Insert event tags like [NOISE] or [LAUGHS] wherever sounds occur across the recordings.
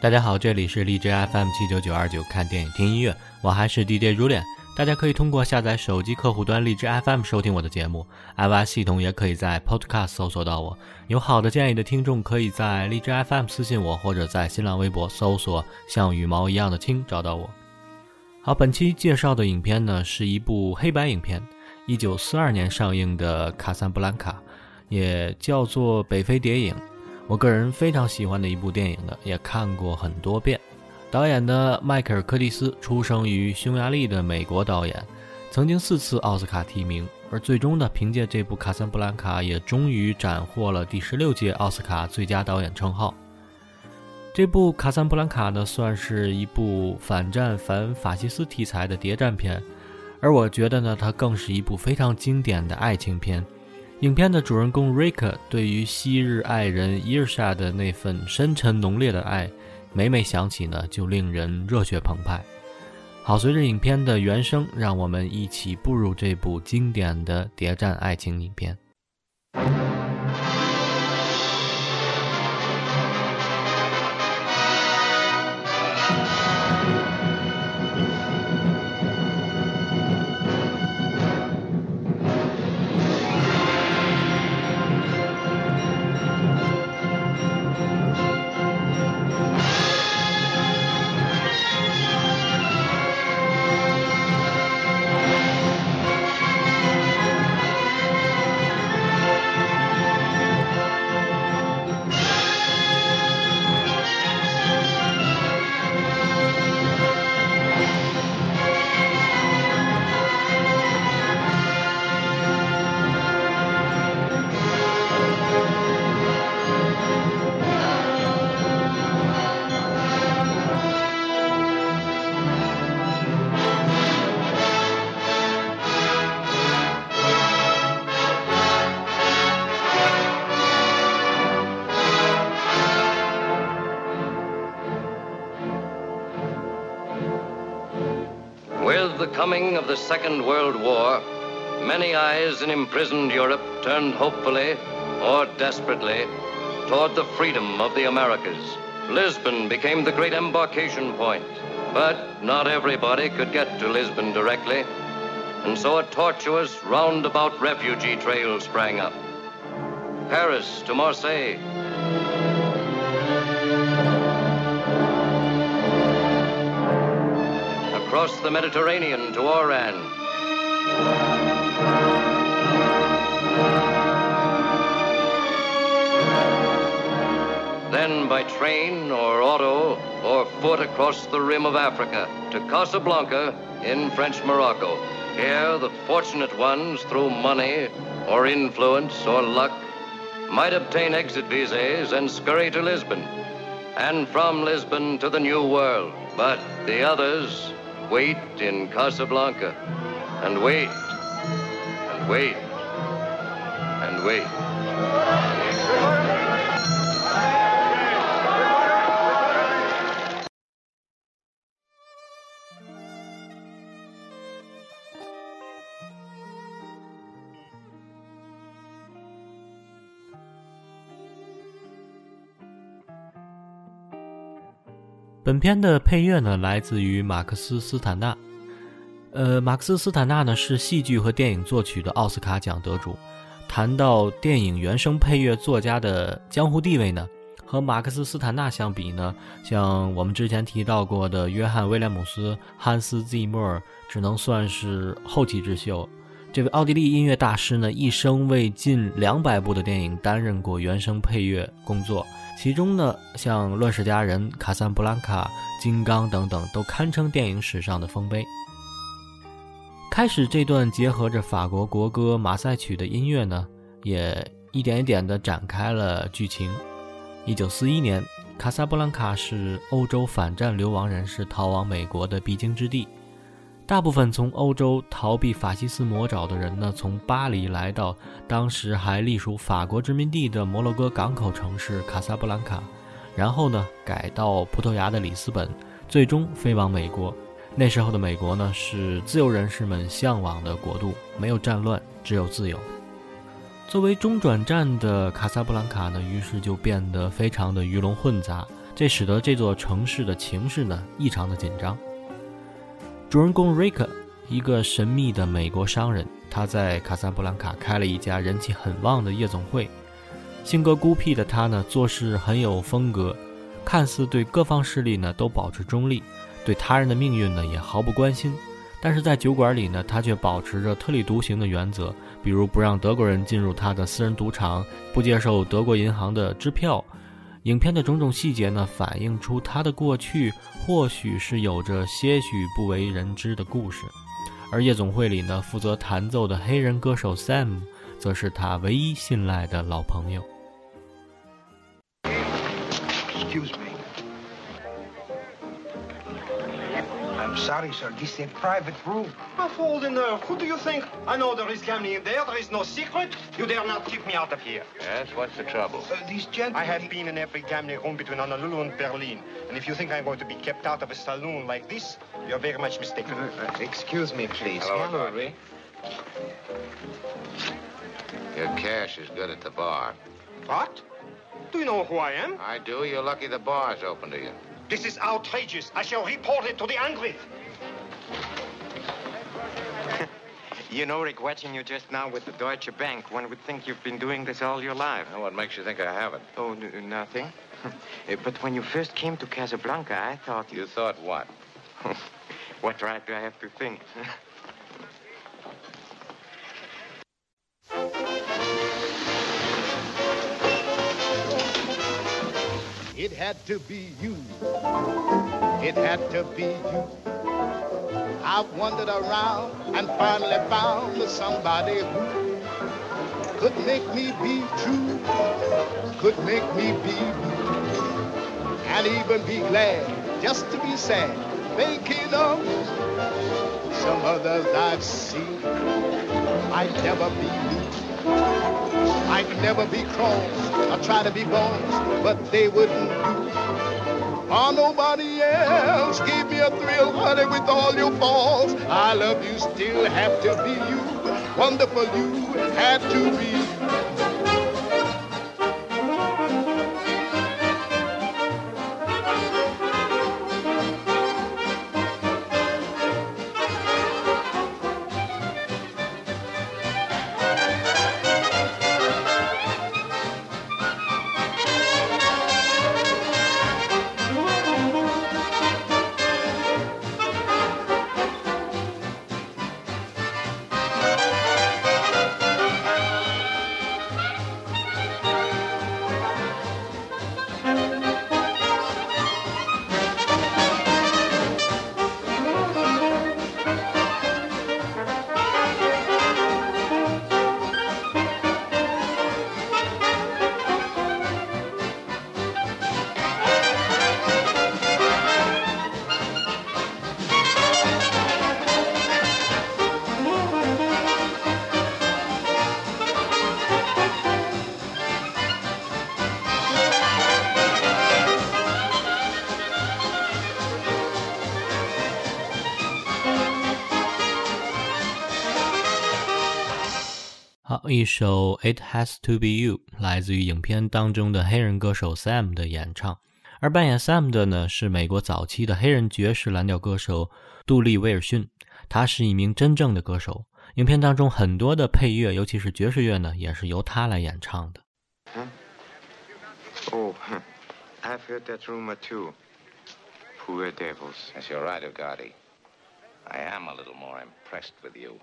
大家好，这里是荔枝 FM 七九九二九，看电影听音乐，我还是 DJ 如恋。大家可以通过下载手机客户端荔枝 FM 收听我的节目，iOS 系统也可以在 Podcast 搜索到我。有好的建议的听众，可以在荔枝 FM 私信我，或者在新浪微博搜索“像羽毛一样的青”找到我。好，本期介绍的影片呢，是一部黑白影片，一九四二年上映的《卡萨布兰卡》，也叫做《北非谍影》。我个人非常喜欢的一部电影的，也看过很多遍。导演的迈克尔·柯蒂斯出生于匈牙利的美国导演，曾经四次奥斯卡提名，而最终呢，凭借这部《卡萨布兰卡》也终于斩获了第十六届奥斯卡最佳导演称号。这部《卡萨布兰卡》呢，算是一部反战反法西斯题材的谍战片，而我觉得呢，它更是一部非常经典的爱情片。影片的主人公瑞克对于昔日爱人伊尔莎的那份深沉浓烈的爱，每每想起呢，就令人热血澎湃。好，随着影片的原声，让我们一起步入这部经典的谍战爱情影片。The Second World War, many eyes in imprisoned Europe turned hopefully or desperately toward the freedom of the Americas. Lisbon became the great embarkation point, but not everybody could get to Lisbon directly, and so a tortuous roundabout refugee trail sprang up. Paris to Marseille, across the Mediterranean to Oran. Then by train or auto or foot across the rim of Africa to Casablanca in French Morocco. Here, the fortunate ones, through money or influence or luck, might obtain exit visas and scurry to Lisbon, and from Lisbon to the New World. But the others wait in Casablanca, and wait, and wait, and wait. 本片的配乐呢，来自于马克思·斯坦纳。呃，马克思·斯坦纳呢是戏剧和电影作曲的奥斯卡奖得主。谈到电影原声配乐作家的江湖地位呢，和马克思·斯坦纳相比呢，像我们之前提到过的约翰·威廉姆斯、汉斯·季默，只能算是后起之秀。这位奥地利音乐大师呢，一生为近两百部的电影担任过原声配乐工作，其中呢，像《乱世佳人》《卡萨布兰卡》《金刚》等等，都堪称电影史上的丰碑。开始这段结合着法国国歌《马赛曲》的音乐呢，也一点一点地展开了剧情。一九四一年，卡萨布兰卡是欧洲反战流亡人士逃往美国的必经之地。大部分从欧洲逃避法西斯魔爪的人呢，从巴黎来到当时还隶属法国殖民地的摩洛哥港口城市卡萨布兰卡，然后呢改到葡萄牙的里斯本，最终飞往美国。那时候的美国呢，是自由人士们向往的国度，没有战乱，只有自由。作为中转站的卡萨布兰卡呢，于是就变得非常的鱼龙混杂，这使得这座城市的情势呢异常的紧张。主人公瑞克，一个神秘的美国商人，他在卡萨布兰卡开了一家人气很旺的夜总会。性格孤僻的他呢，做事很有风格，看似对各方势力呢都保持中立，对他人的命运呢也毫不关心。但是在酒馆里呢，他却保持着特立独行的原则，比如不让德国人进入他的私人赌场，不接受德国银行的支票。影片的种种细节呢，反映出他的过去或许是有着些许不为人知的故事，而夜总会里呢，负责弹奏的黑人歌手 Sam，则是他唯一信赖的老朋友。I'm sorry, sir. This is a private room. My fault in there. Who do you think? I know there is gambling in there. There is no secret. You dare not keep me out of here. Yes, what's the trouble? Uh, these gentlemen... I have been in every gambling room between Honolulu and Berlin. And if you think I'm going to be kept out of a saloon like this, you're very much mistaken. Uh, uh, excuse me, please. Hello, Henry. Your cash is good at the bar. What? Do you know who I am? I do. You're lucky the bar's open to you. This is outrageous. I shall report it to the Angry. [LAUGHS] you know, Rick, watching you just now with the Deutsche Bank, one would think you've been doing this all your life. Now, what makes you think I haven't? Oh, n- nothing. Eh, [LAUGHS] but when you first came to Casablanca, I thought you... You thought what? [LAUGHS] what right do I have to think? It had to be you. It had to be you. I've wandered around and finally found somebody who could make me be true, could make me be blue, and even be glad just to be sad, thinking of some others I've seen. I'd never be. I'd never be cross or try to be boss, but they wouldn't do. Or nobody else gave me a thrill, honey, with all your faults. I love you, still have to be you. Wonderful you had to be 一首《It Has to Be You》来自于影片当中的黑人歌手 Sam 的演唱，而扮演 Sam 的呢是美国早期的黑人爵士蓝调歌手杜利·威尔逊，他是一名真正的歌手。影片当中很多的配乐，尤其是爵士乐呢，也是由他来演唱的。Oh, I've heard that rumor too. Poor devils. Yes, your right, Ugarte. I am a little more impressed with you.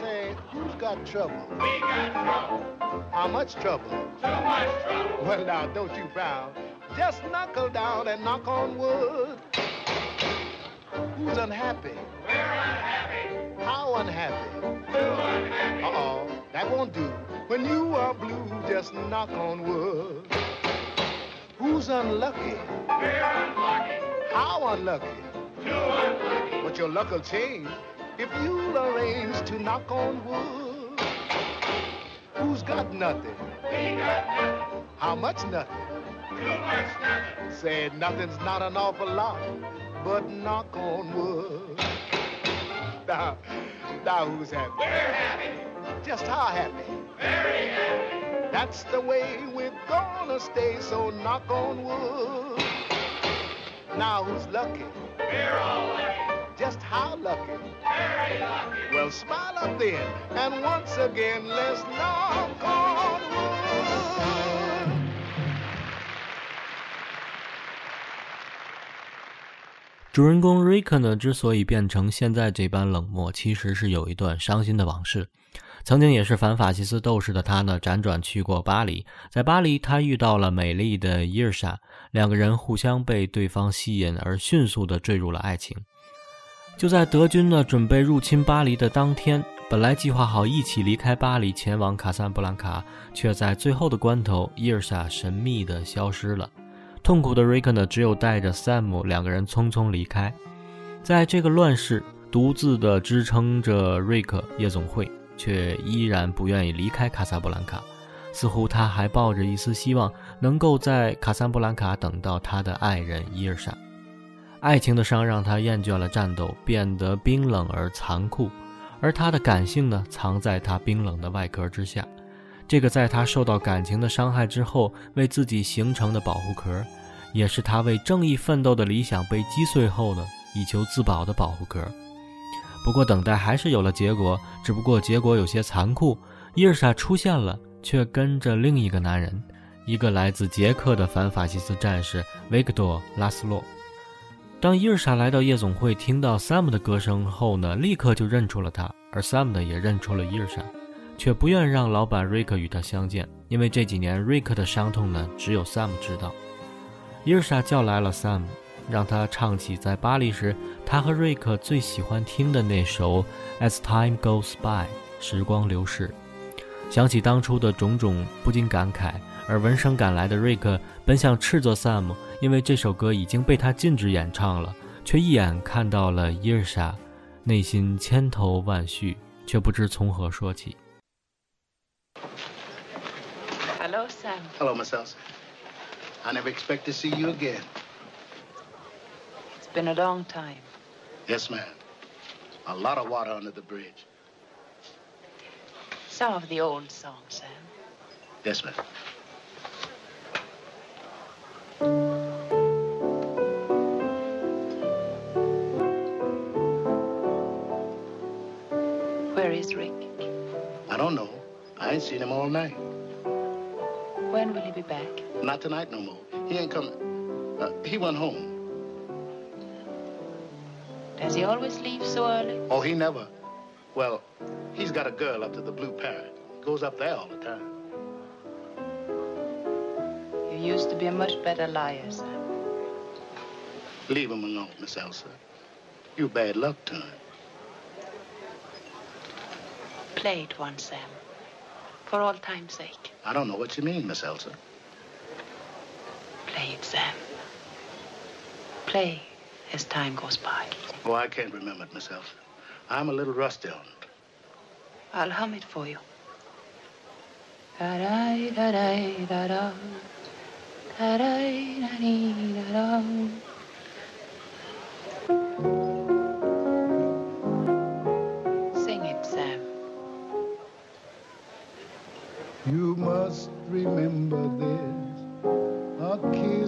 Say, who's got trouble? We got trouble. How much trouble? Too much trouble. Well, now, don't you frown. Just knuckle down and knock on wood. Who's unhappy? We're unhappy. How unhappy? Too unhappy. Uh-oh, that won't do. When you are blue, just knock on wood. Who's unlucky? We're unlucky. How unlucky? Too unlucky. But your luck'll change if you'll arrange to knock on wood. Who's got nothing? We got nothing. How much nothing? Too much nothing. Said nothing's not an awful lot, but knock on wood. Now, now who's happy? We're happy. Just how happy? Very happy. That's the way we're gonna stay, so knock on wood. Now who's lucky? We're all lucky. Just how lucky? Very lucky. Well, smile up then, and once again, let's knock on wood. 主人公瑞克呢，之所以变成现在这般冷漠，其实是有一段伤心的往事。曾经也是反法西斯斗士的他呢，辗转去过巴黎，在巴黎他遇到了美丽的伊尔莎，两个人互相被对方吸引，而迅速的坠入了爱情。就在德军呢准备入侵巴黎的当天，本来计划好一起离开巴黎前往卡萨布兰卡，却在最后的关头，伊尔莎神秘的消失了。痛苦的瑞克呢，只有带着 Sam 两个人匆匆离开。在这个乱世，独自的支撑着瑞克夜总会，却依然不愿意离开卡萨布兰卡。似乎他还抱着一丝希望，能够在卡萨布兰卡等到他的爱人伊尔莎。爱情的伤让他厌倦了战斗，变得冰冷而残酷，而他的感性呢，藏在他冰冷的外壳之下。这个在他受到感情的伤害之后为自己形成的保护壳，也是他为正义奋斗的理想被击碎后呢，以求自保的保护壳。不过等待还是有了结果，只不过结果有些残酷。伊尔莎出现了，却跟着另一个男人，一个来自捷克的反法西斯战士维克多·拉斯洛。当伊尔莎来到夜总会，听到 Sam 的歌声后呢，立刻就认出了他，而 Sam 呢也认出了伊尔莎。却不愿让老板瑞克与他相见，因为这几年瑞克的伤痛呢，只有 Sam 知道。伊尔莎叫来了 Sam，让他唱起在巴黎时他和瑞克最喜欢听的那首《As Time Goes By》，时光流逝。想起当初的种种，不禁感慨。而闻声赶来的瑞克本想斥责 Sam，因为这首歌已经被他禁止演唱了，却一眼看到了伊尔莎，内心千头万绪，却不知从何说起。Hello, Sam. Hello, Miss Elsa. I never expect to see you again. It's been a long time. Yes, ma'am. A lot of water under the bridge. Some of the old songs, Sam. Yes, ma'am. Where is Rick? I don't know. I ain't seen him all night. When will he be back? Not tonight no more. He ain't coming. Uh, he went home. Does he always leave so early? Oh, he never. Well, he's got a girl up to the Blue Parrot. Goes up there all the time. You used to be a much better liar, Sam. Leave him alone, Miss Elsa. You bad luck to him. Play it once, Sam. For all time's sake. I don't know what you mean, Miss Elsa. Play it, Sam. Play as time goes by. Oh, I can't remember it, myself. I'm a little rusty on it. I'll hum it for you. Da-da, da-da, da-da. Da-da, da-dee, da-da. Sing it, Sam. You must remember this. A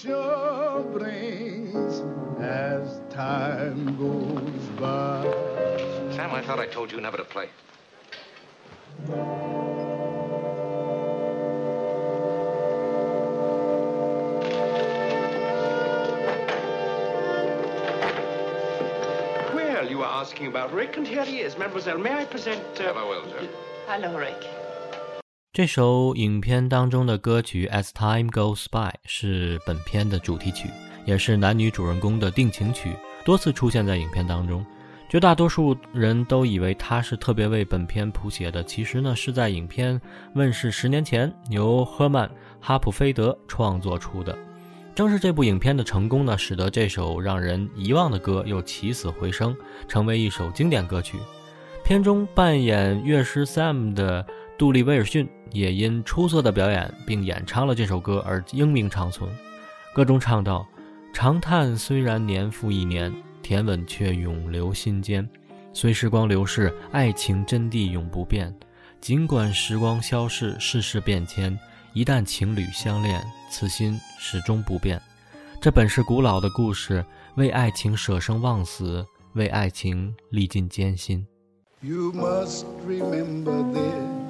Future brings as time goes by. Sam, I thought I told you never to play. Well, you were asking about Rick, and here he is. Mademoiselle, may I present... Uh... Never will, sir. Hello, Rick. 这首影片当中的歌曲《As Time Goes By》是本片的主题曲，也是男女主人公的定情曲，多次出现在影片当中。绝大多数人都以为它是特别为本片谱写的，其实呢是在影片问世十年前由赫曼·哈普菲德创作出的。正是这部影片的成功呢，使得这首让人遗忘的歌又起死回生，成为一首经典歌曲。片中扮演乐师 Sam 的杜丽·威尔逊也因出色的表演并演唱了这首歌而英名长存。歌中唱道：“长叹虽然年复一年，甜吻却永留心间。虽时光流逝，爱情真谛永不变。尽管时光消逝，世事变迁，一旦情侣相恋，此心始终不变。这本是古老的故事，为爱情舍生忘死，为爱情历尽艰辛。” You must remember this.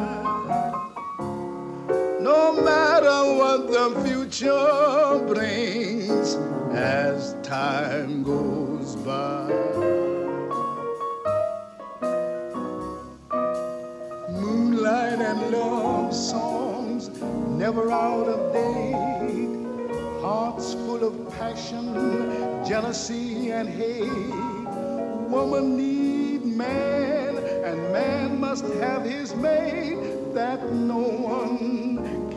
No matter what the future brings as time goes by. Moonlight and love songs never out of date. Hearts full of passion, jealousy, and hate. Woman need man, and man must have his mate that no one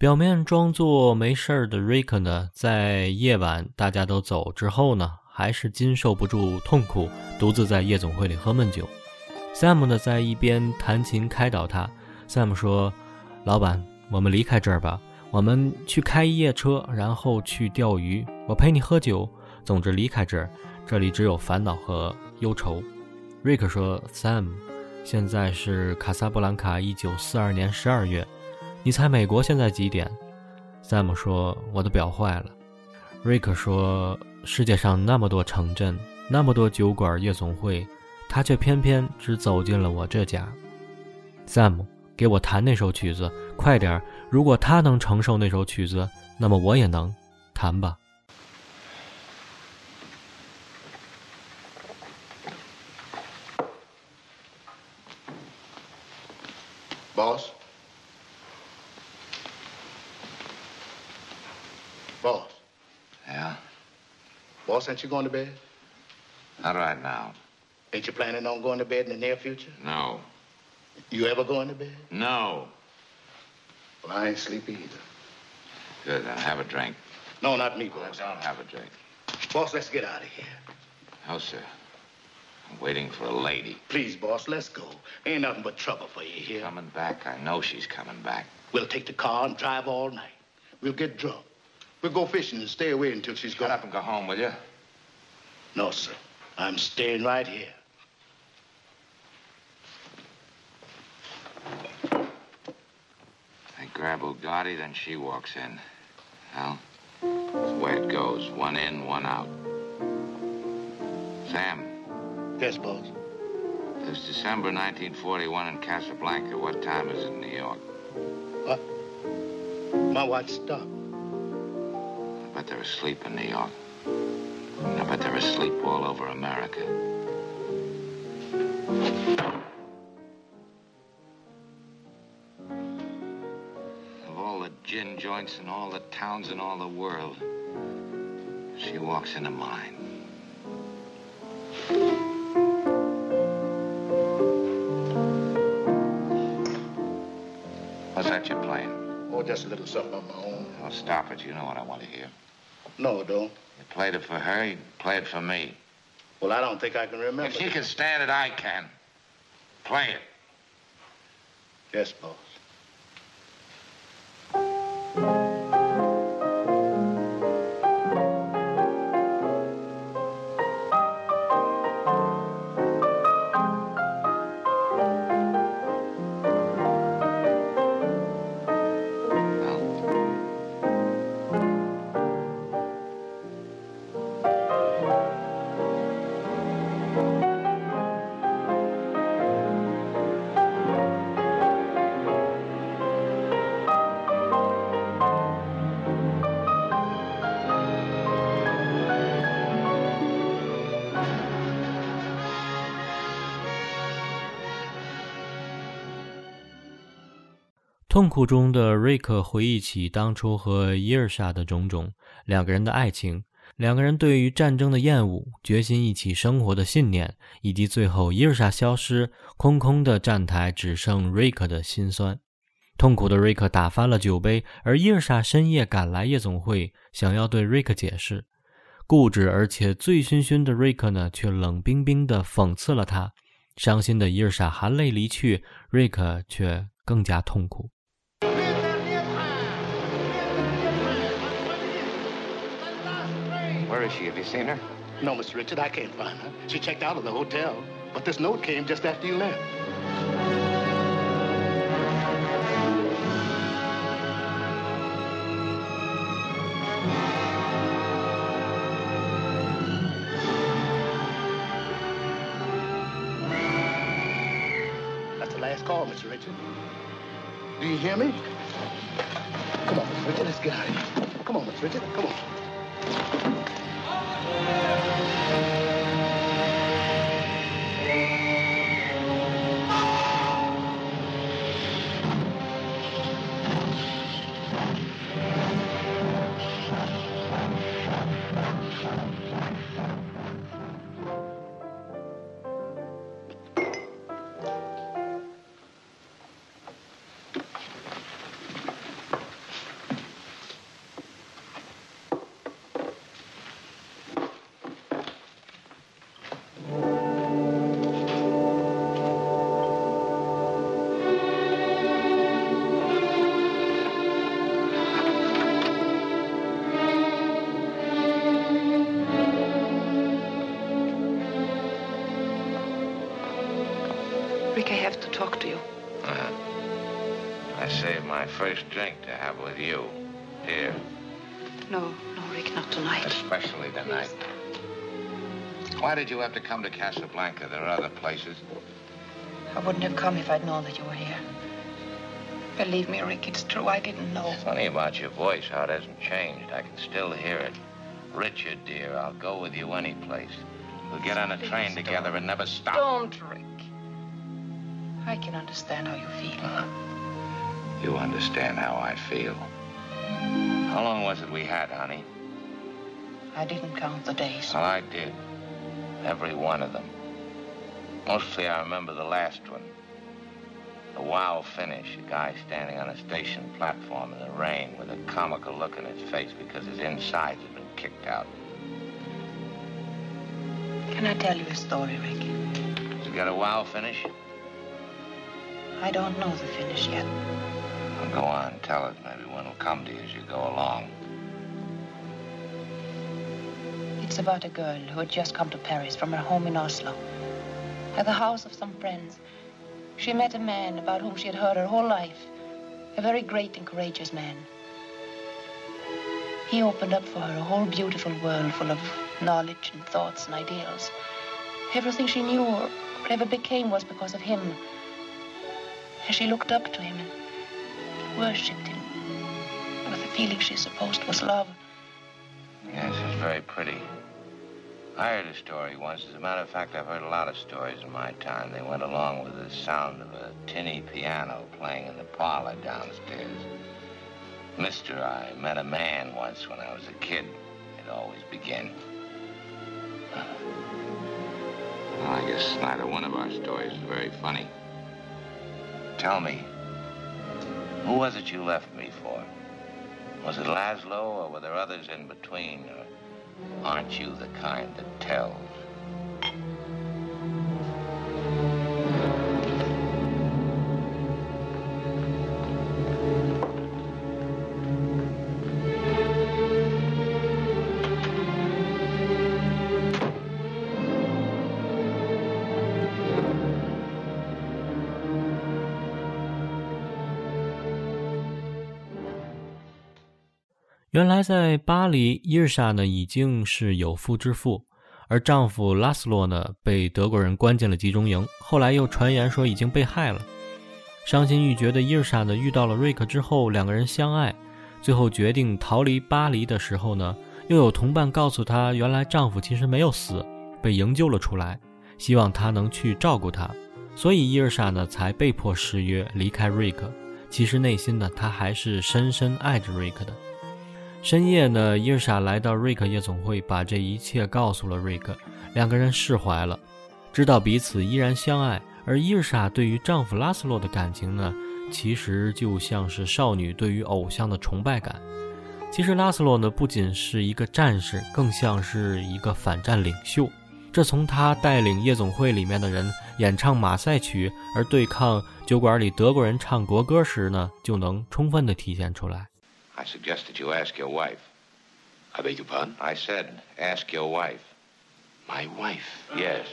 表面装作没事儿的瑞克呢，在夜晚大家都走之后呢，还是经受不住痛苦，独自在夜总会里喝闷酒。Sam 呢，在一边弹琴开导他。Sam 说：“老板，我们离开这儿吧，我们去开一夜车，然后去钓鱼。我陪你喝酒。总之，离开这儿，这里只有烦恼和忧愁。”瑞克说：“Sam，现在是卡萨布兰卡，一九四二年十二月。”你猜美国现在几点？Sam 说：“我的表坏了。” ”Rick 说：“世界上那么多城镇，那么多酒馆、夜总会，他却偏偏只走进了我这家。”Sam，给我弹那首曲子，快点儿！如果他能承受那首曲子，那么我也能，弹吧。Boss, ain't you going to bed? Not right now. Ain't you planning on going to bed in the near future? No. You ever going to bed? No. Well, I ain't sleepy either. Good, then have a drink. No, not me, boss. don't have a drink. Boss, let's get out of here. No, sir. I'm waiting for a lady. Please, boss, let's go. Ain't nothing but trouble for you here. Coming back. I know she's coming back. We'll take the car and drive all night. We'll get drunk. We'll go fishing and stay away until she's Shut gone. up and go home, will you? No, sir. I'm staying right here. I grab Ugarte, then she walks in. Well, that's the way it goes. One in, one out. Sam, Yes, boss. it's December 1941 in Casablanca. What time is it in New York? What? My watch stopped. I bet they're asleep in New York. I bet they're asleep all over America. Of all the gin joints in all the towns in all the world, she walks into mine. What's that you're playing? Oh, just a little something of my own. Oh, stop it. You know what I want to hear. No, don't. You played it for her, you play it for me. Well, I don't think I can remember. If she can stand it, I can. Play it. Yes, boss. 痛苦中的瑞克回忆起当初和伊尔莎的种种，两个人的爱情，两个人对于战争的厌恶，决心一起生活的信念，以及最后伊尔莎消失，空空的站台只剩瑞克的心酸。痛苦的瑞克打翻了酒杯，而伊尔莎深夜赶来夜总会，想要对瑞克解释。固执而且醉醺醺的瑞克呢，却冷冰冰地讽刺了他。伤心的伊尔莎含泪离去，瑞克却更加痛苦。Where is she? Have you seen her? No, Mr. Richard, I can't find her. She checked out of the hotel. But this note came just after you left. That's the last call, Mr. Richard. Do you hear me? Come on, Mr. Richard, let's get out of here. Come on, Mr. Richard, come on. Bye. I saved my first drink to have with you. Here, No, no, Rick, not tonight. especially tonight. Why did you have to come to Casablanca? There are other places. I wouldn't have come if I'd known that you were here. Believe me, Rick, it's true. I didn't know. It's Funny about your voice, how it hasn't changed. I can still hear it. Richard, dear, I'll go with you any place. We'll get on a train together don't. and never stop. Don't, Rick. I can understand how you feel. Uh-huh. You understand how I feel. How long was it we had, honey? I didn't count the days. Well, I did. Every one of them. Mostly I remember the last one. The wow finish, a guy standing on a station platform in the rain with a comical look on his face because his insides had been kicked out. Can I tell you a story, Rick? You got a wow finish? I don't know the finish yet. Well, go on, tell it. Maybe one will come to you as you go along. It's about a girl who had just come to Paris from her home in Oslo. At the house of some friends, she met a man about whom she had heard her whole life. A very great and courageous man. He opened up for her a whole beautiful world full of knowledge and thoughts and ideals. Everything she knew or ever became was because of him. And she looked up to him worshipped him with the feeling she supposed was love. Yes, it's very pretty. I heard a story once. As a matter of fact, I've heard a lot of stories in my time. They went along with the sound of a tinny piano playing in the parlor downstairs. Mister, I met a man once when I was a kid. It always begin. Well, I guess neither one of our stories is very funny. Tell me, who was it you left me for? Was it Laszlo, or were there others in between? Or aren't you the kind that tells? 原来在巴黎，伊尔莎呢已经是有夫之妇，而丈夫拉斯洛呢被德国人关进了集中营，后来又传言说已经被害了。伤心欲绝的伊尔莎呢遇到了瑞克之后，两个人相爱，最后决定逃离巴黎的时候呢，又有同伴告诉她，原来丈夫其实没有死，被营救了出来，希望她能去照顾他，所以伊尔莎呢才被迫失约离开瑞克。其实内心呢，她还是深深爱着瑞克的。深夜呢，伊尔莎来到瑞克夜总会，把这一切告诉了瑞克，两个人释怀了，知道彼此依然相爱。而伊尔莎对于丈夫拉斯洛的感情呢，其实就像是少女对于偶像的崇拜感。其实拉斯洛呢，不仅是一个战士，更像是一个反战领袖。这从他带领夜总会里面的人演唱马赛曲，而对抗酒馆里德国人唱国歌时呢，就能充分的体现出来。I suggest that you ask your wife. I beg your pardon? I said, ask your wife. My wife. Yes.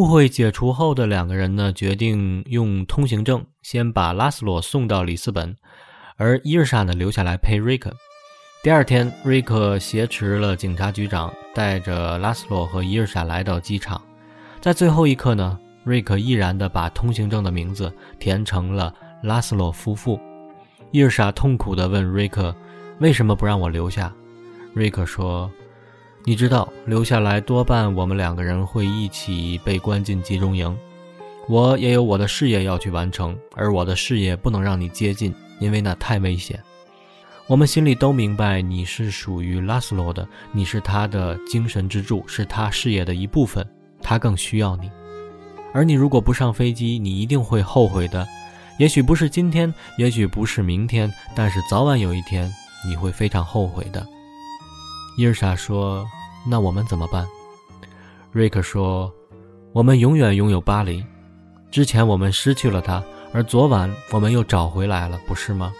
误会解除后的两个人呢，决定用通行证先把拉斯洛送到里斯本，而伊尔莎呢留下来陪瑞克。第二天，瑞克挟持了警察局长，带着拉斯洛和伊尔莎来到机场。在最后一刻呢，瑞克毅然地把通行证的名字填成了拉斯洛夫妇。伊尔莎痛苦地问瑞克：“为什么不让我留下？”瑞克说：“你知道，留下来多半我们两个人会一起被关进集中营。我也有我的事业要去完成，而我的事业不能让你接近，因为那太危险。”我们心里都明白，你是属于拉斯洛的，你是他的精神支柱，是他事业的一部分，他更需要你。而你如果不上飞机，你一定会后悔的。也许不是今天，也许不是明天，但是早晚有一天你会非常后悔的。伊尔莎说：“那我们怎么办？”瑞克说：“我们永远拥有巴黎。之前我们失去了它，而昨晚我们又找回来了，不是吗？”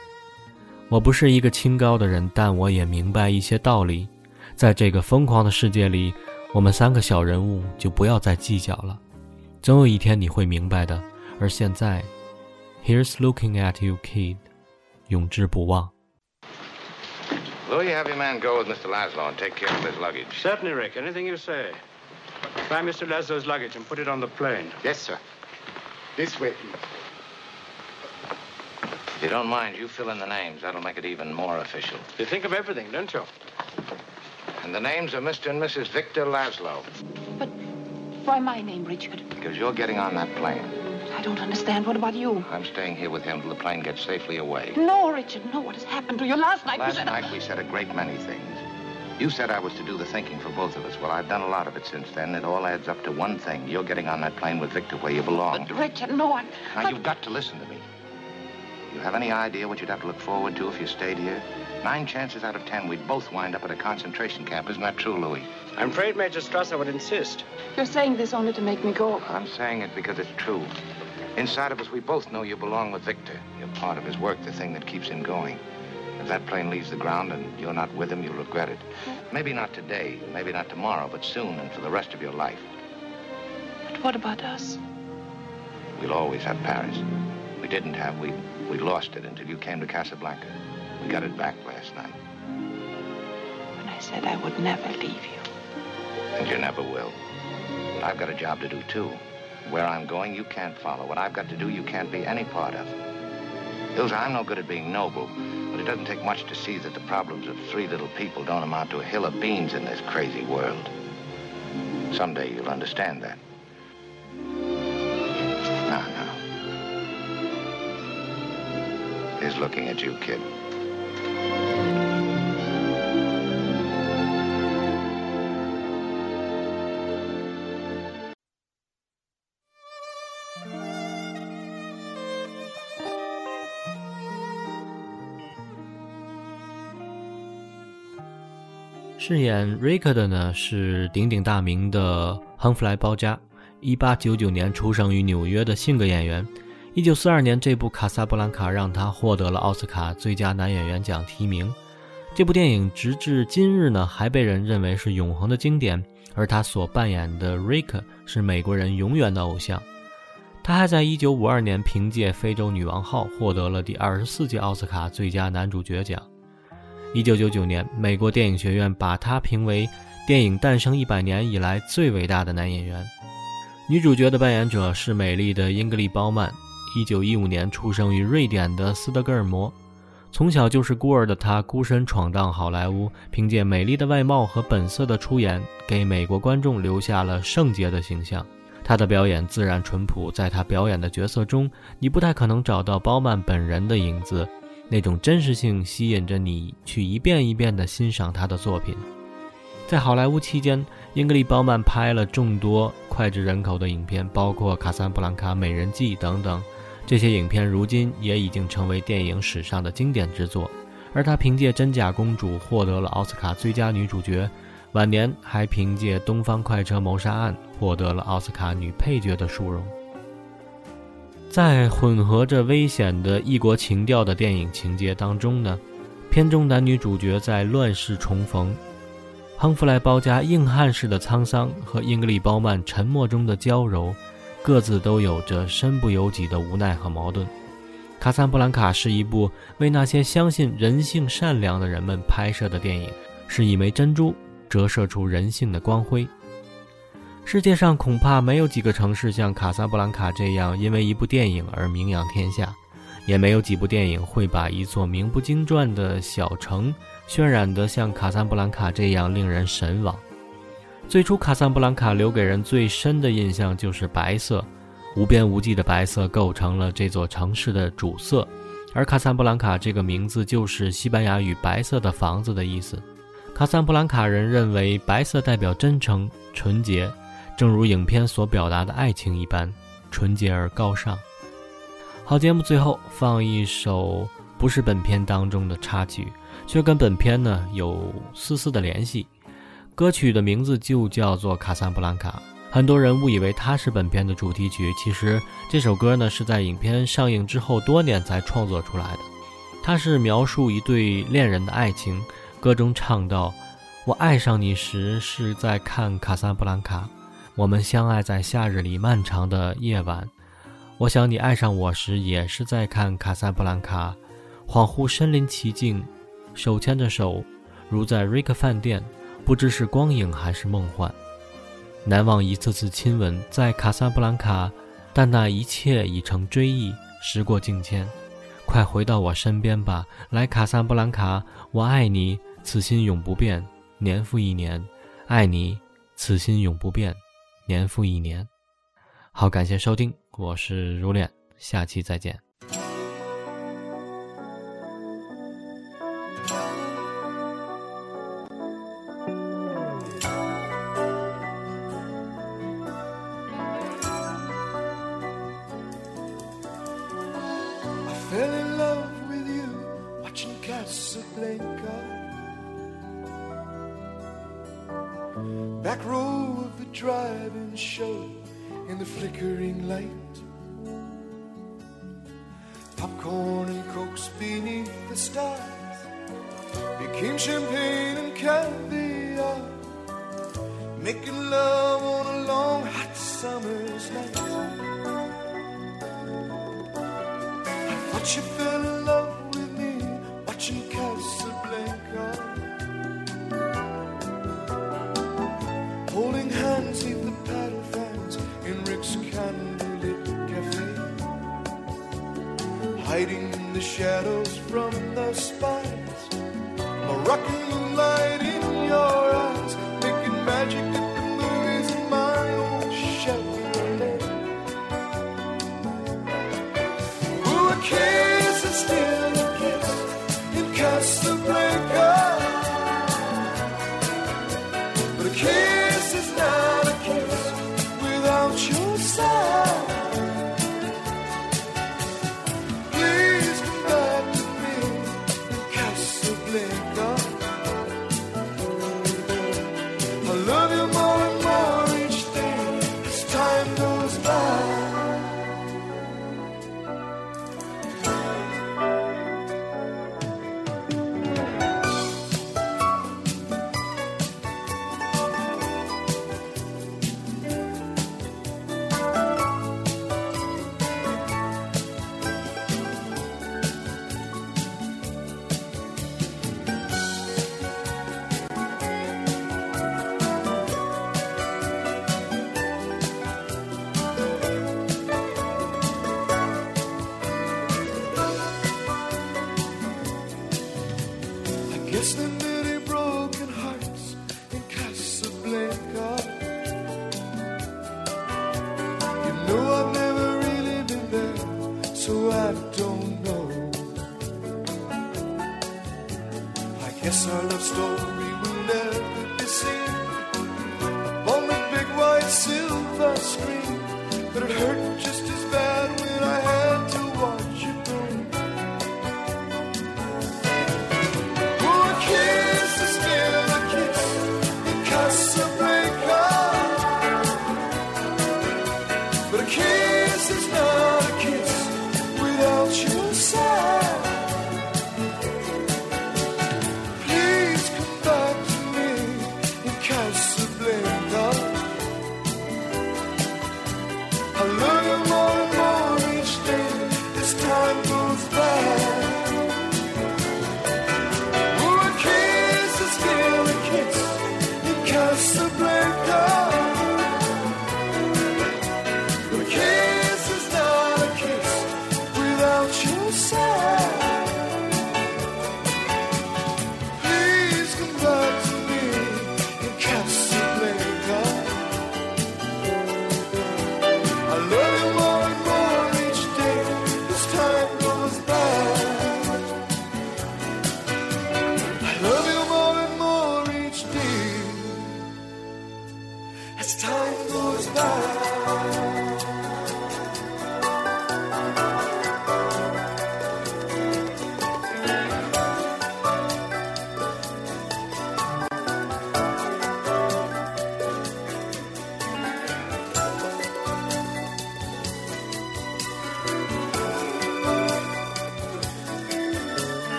我不是一个清高的人，但我也明白一些道理。在这个疯狂的世界里，我们三个小人物就不要再计较了。总有一天你会明白的。而现在，Here's looking at you, kid，永志不忘。Louis, you have your man go with Mr. Laszlo and take care of his luggage. Certainly, Rick. Anything you say. Find Mr. Laszlo's luggage and put it on the plane. Yes, sir. This way, please. If you don't mind, you fill in the names. That'll make it even more official. You think of everything, don't you? And the names are Mr. and Mrs. Victor Laszlo, But why my name, Richard? because you're getting on that plane. I don't understand. What about you? I'm staying here with him till the plane gets safely away. No, Richard, no. What has happened to you last night? you Last said- night we said a great many things. You said I was to do the thinking for both of us. Well, I've done a lot of it since then. It all adds up to one thing. You're getting on that plane with Victor where you belong. But, Richard, no, I... Now, I- you've got to listen to me. You have any idea what you'd have to look forward to if you stayed here? Nine chances out of ten, we'd both wind up at a concentration camp. Isn't that true, Louis? I'm afraid Major Strasser would insist. You're saying this only to make me go. I'm saying it because it's true. Inside of us, we both know you belong with Victor. You're part of his work, the thing that keeps him going. If that plane leaves the ground and you're not with him, you'll regret it. Maybe not today, maybe not tomorrow, but soon and for the rest of your life. But what about us? We'll always have Paris. We didn't have, we, we lost it until you came to Casablanca. We got it back last night, When I said I would never leave you. and you never will. But I've got a job to do, too. Where I'm going, you can't follow. What I've got to do, you can't be any part of. Ilsa, I'm no good at being noble, but it doesn't take much to see that the problems of three little people don't amount to a hill of beans in this crazy world. Someday you'll understand that. Now, now. He's looking at you, kid. 饰演瑞克的呢是鼎鼎大名的亨弗莱·包嘉，一八九九年出生于纽约的性格演员。一九四二年，这部《卡萨布兰卡》让他获得了奥斯卡最佳男演员奖提名。这部电影直至今日呢，还被人认为是永恒的经典。而他所扮演的瑞克是美国人永远的偶像。他还在一九五二年凭借《非洲女王号》获得了第二十四届奥斯卡最佳男主角奖。一九九九年，美国电影学院把他评为电影诞生一百年以来最伟大的男演员。女主角的扮演者是美丽的英格丽·褒曼。一九一五年出生于瑞典的斯德哥尔摩，从小就是孤儿的她孤身闯荡好莱坞，凭借美丽的外貌和本色的出演，给美国观众留下了圣洁的形象。她的表演自然淳朴，在她表演的角色中，你不太可能找到褒曼本人的影子。那种真实性吸引着你去一遍一遍地欣赏他的作品。在好莱坞期间，英格丽·褒曼拍了众多脍炙人口的影片，包括《卡萨布兰卡》《美人计》等等。这些影片如今也已经成为电影史上的经典之作。而她凭借《真假公主》获得了奥斯卡最佳女主角，晚年还凭借《东方快车谋杀案》获得了奥斯卡女配角的殊荣。在混合着危险的异国情调的电影情节当中呢，片中男女主角在乱世重逢。亨弗莱·包夹硬汉式的沧桑和英格丽·褒曼沉默中的娇柔，各自都有着身不由己的无奈和矛盾。《卡萨布兰卡》是一部为那些相信人性善良的人们拍摄的电影，是一枚珍珠折射出人性的光辉。世界上恐怕没有几个城市像卡萨布兰卡这样因为一部电影而名扬天下，也没有几部电影会把一座名不经传的小城渲染得像卡萨布兰卡这样令人神往。最初，卡萨布兰卡留给人最深的印象就是白色，无边无际的白色构成了这座城市的主色，而卡萨布兰卡这个名字就是西班牙语“白色的房子”的意思。卡萨布兰卡人认为白色代表真诚、纯洁。正如影片所表达的爱情一般，纯洁而高尚。好，节目最后放一首不是本片当中的插曲，却跟本片呢有丝丝的联系。歌曲的名字就叫做《卡萨布兰卡》，很多人误以为它是本片的主题曲，其实这首歌呢是在影片上映之后多年才创作出来的。它是描述一对恋人的爱情，歌中唱到：“我爱上你时是在看《卡萨布兰卡》。”我们相爱在夏日里漫长的夜晚，我想你爱上我时也是在看《卡萨布兰卡》，恍惚身临其境，手牵着手，如在瑞克饭店，不知是光影还是梦幻。难忘一次次亲吻在卡萨布兰卡，但那一切已成追忆，时过境迁。快回到我身边吧，来卡萨布兰卡，我爱你，此心永不变，年复一年，爱你，此心永不变。年复一年，好，感谢收听，我是如恋，下期再见。